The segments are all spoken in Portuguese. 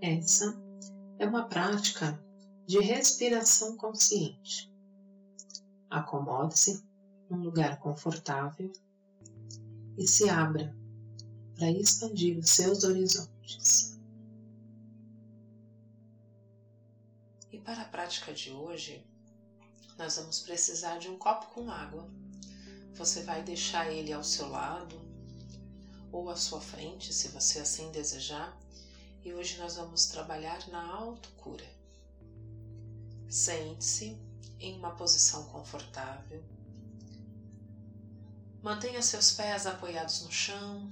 Essa é uma prática de respiração consciente. Acomode-se num lugar confortável e se abra para expandir os seus horizontes. E para a prática de hoje, nós vamos precisar de um copo com água. Você vai deixar ele ao seu lado ou à sua frente, se você assim desejar, e hoje nós vamos trabalhar na autocura. Sente-se em uma posição confortável. Mantenha seus pés apoiados no chão,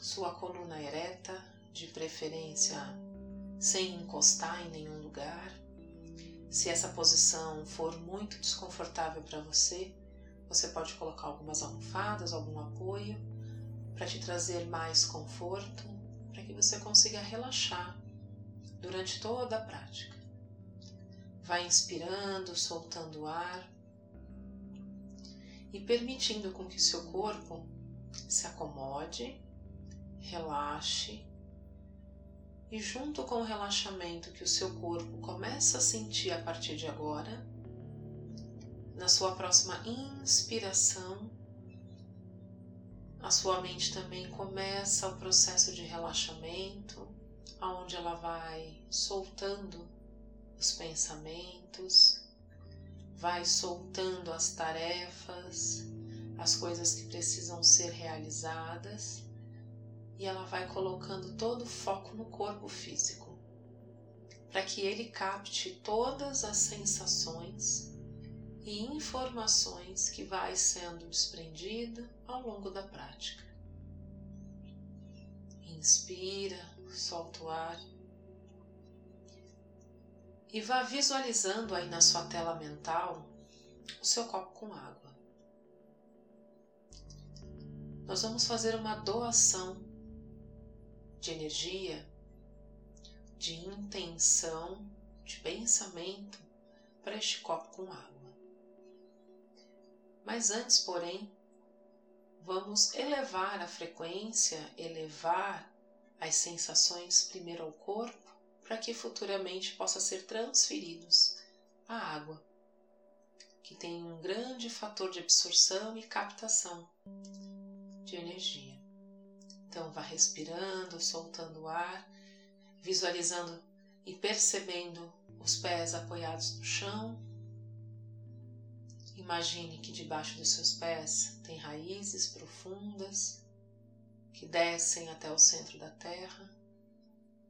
sua coluna ereta, de preferência sem encostar em nenhum lugar. Se essa posição for muito desconfortável para você, você pode colocar algumas almofadas, algum apoio para te trazer mais conforto que você consiga relaxar durante toda a prática. Vai inspirando, soltando o ar e permitindo com que seu corpo se acomode, relaxe e junto com o relaxamento que o seu corpo começa a sentir a partir de agora, na sua próxima inspiração, a sua mente também começa o processo de relaxamento, aonde ela vai soltando os pensamentos, vai soltando as tarefas, as coisas que precisam ser realizadas e ela vai colocando todo o foco no corpo físico, para que ele capte todas as sensações e informações que vai sendo desprendida ao longo da prática. Inspira, solta o ar e vá visualizando aí na sua tela mental o seu copo com água. Nós vamos fazer uma doação de energia, de intenção, de pensamento para este copo com água. Mas antes, porém, vamos elevar a frequência, elevar as sensações primeiro ao corpo, para que futuramente possa ser transferidos à água, que tem um grande fator de absorção e captação de energia. Então vá respirando, soltando o ar, visualizando e percebendo os pés apoiados no chão, Imagine que debaixo dos seus pés tem raízes profundas que descem até o centro da terra,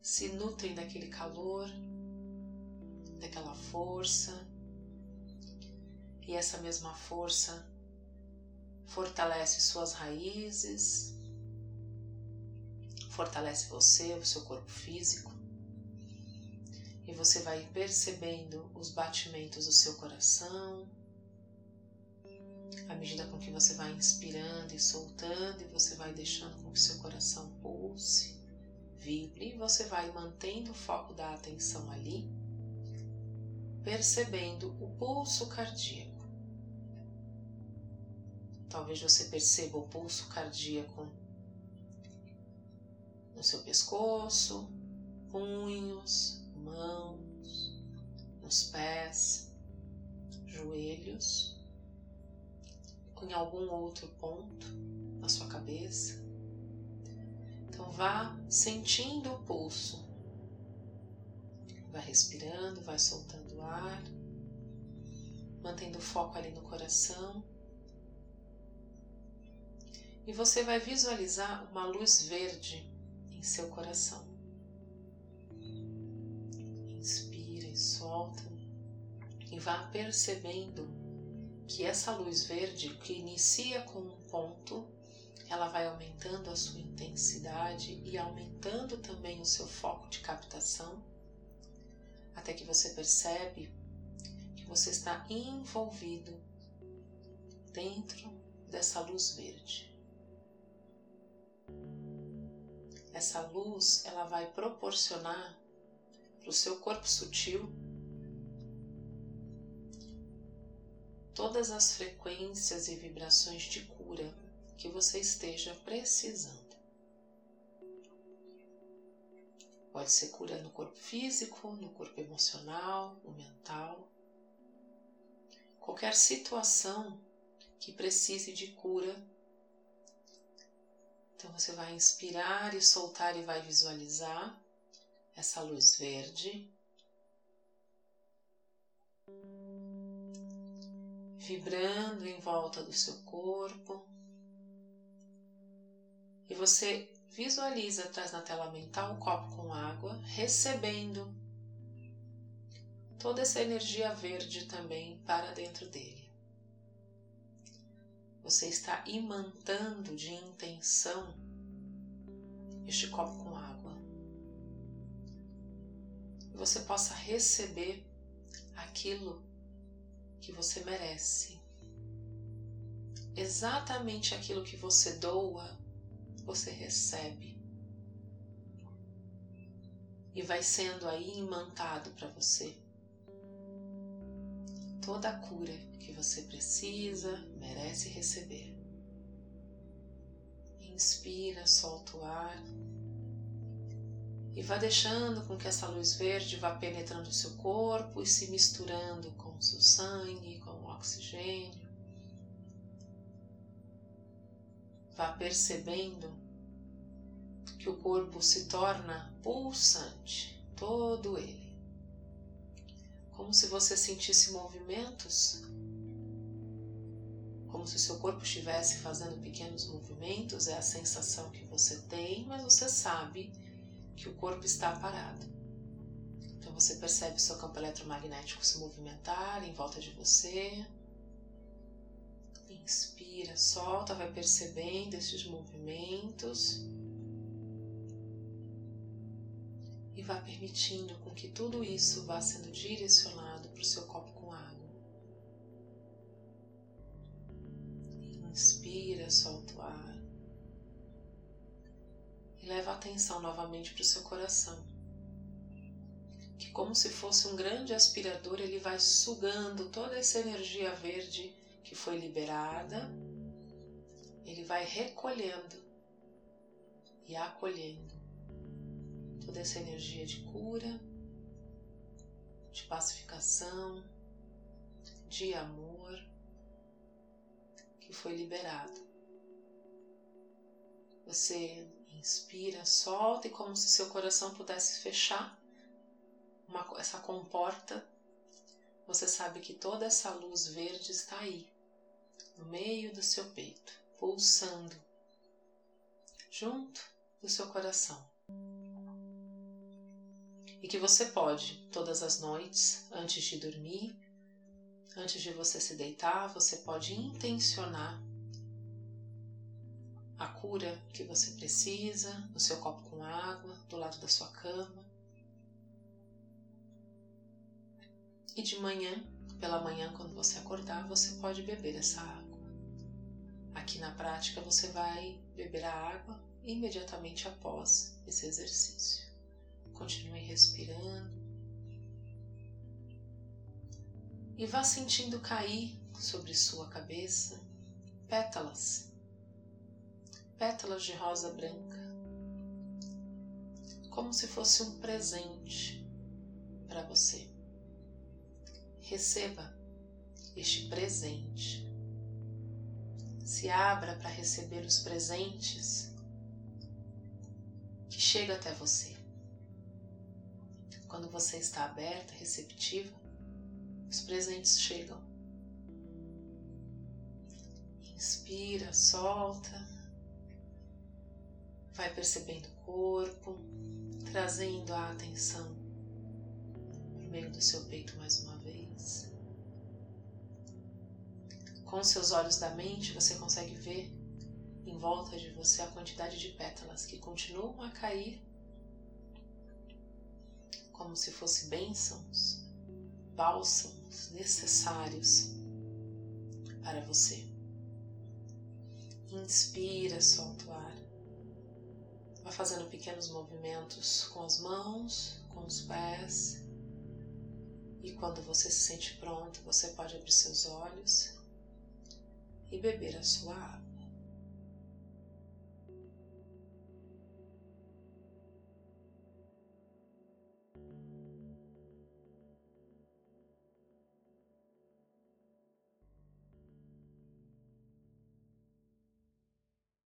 se nutrem daquele calor, daquela força, e essa mesma força fortalece suas raízes, fortalece você, o seu corpo físico, e você vai percebendo os batimentos do seu coração à medida com que você vai inspirando e soltando, e você vai deixando com que seu coração pulse, vibre, e você vai mantendo o foco da atenção ali, percebendo o pulso cardíaco. Talvez você perceba o pulso cardíaco no seu pescoço, punhos, mãos, nos pés, joelhos em algum outro ponto na sua cabeça. Então vá sentindo o pulso. Vai respirando, vai soltando o ar, mantendo o foco ali no coração. E você vai visualizar uma luz verde em seu coração. Inspira e solta e vá percebendo que essa luz verde, que inicia com um ponto, ela vai aumentando a sua intensidade e aumentando também o seu foco de captação, até que você percebe que você está envolvido dentro dessa luz verde. Essa luz ela vai proporcionar para o seu corpo sutil todas as frequências e vibrações de cura que você esteja precisando. Pode ser cura no corpo físico, no corpo emocional, no mental. Qualquer situação que precise de cura. Então você vai inspirar e soltar e vai visualizar essa luz verde. Vibrando em volta do seu corpo. E você visualiza, traz na tela mental um copo com água, recebendo toda essa energia verde também para dentro dele. Você está imantando de intenção este copo com água. Você possa receber aquilo que você merece. Exatamente aquilo que você doa você recebe. E vai sendo aí imantado para você toda a cura que você precisa, merece receber. Inspira, solta o ar e vá deixando com que essa luz verde vá penetrando o seu corpo e se misturando com o seu sangue, com o oxigênio. vá percebendo que o corpo se torna pulsante, todo ele. Como se você sentisse movimentos, como se o seu corpo estivesse fazendo pequenos movimentos, é a sensação que você tem, mas você sabe que o corpo está parado. Então você percebe o seu campo eletromagnético se movimentar em volta de você, Inspira, solta, vai percebendo esses movimentos e vá permitindo com que tudo isso vá sendo direcionado para o seu copo com água. Inspira, solta o ar leva a atenção novamente para o seu coração. Que, como se fosse um grande aspirador, ele vai sugando toda essa energia verde que foi liberada, ele vai recolhendo e acolhendo toda essa energia de cura, de pacificação, de amor que foi liberado. Você inspira, solta e como se seu coração pudesse fechar uma, essa comporta, você sabe que toda essa luz verde está aí no meio do seu peito, pulsando junto do seu coração. E que você pode, todas as noites, antes de dormir, antes de você se deitar, você pode intencionar a cura que você precisa no seu copo com água, do lado da sua cama. E de manhã, pela manhã, quando você acordar, você pode beber essa água. Aqui na prática você vai beber a água imediatamente após esse exercício. Continue respirando e vá sentindo cair sobre sua cabeça pétalas, pétalas de rosa branca, como se fosse um presente para você. Receba este presente se abra para receber os presentes que chegam até você. Quando você está aberta, receptiva, os presentes chegam. Inspira, solta, vai percebendo o corpo, trazendo a atenção para meio do seu peito mais uma vez. Com seus olhos da mente, você consegue ver em volta de você a quantidade de pétalas que continuam a cair como se fossem bênçãos, bálsamos necessários para você. Inspira, solta o ar. Vá fazendo pequenos movimentos com as mãos, com os pés. E quando você se sente pronto, você pode abrir seus olhos e beber a sua água.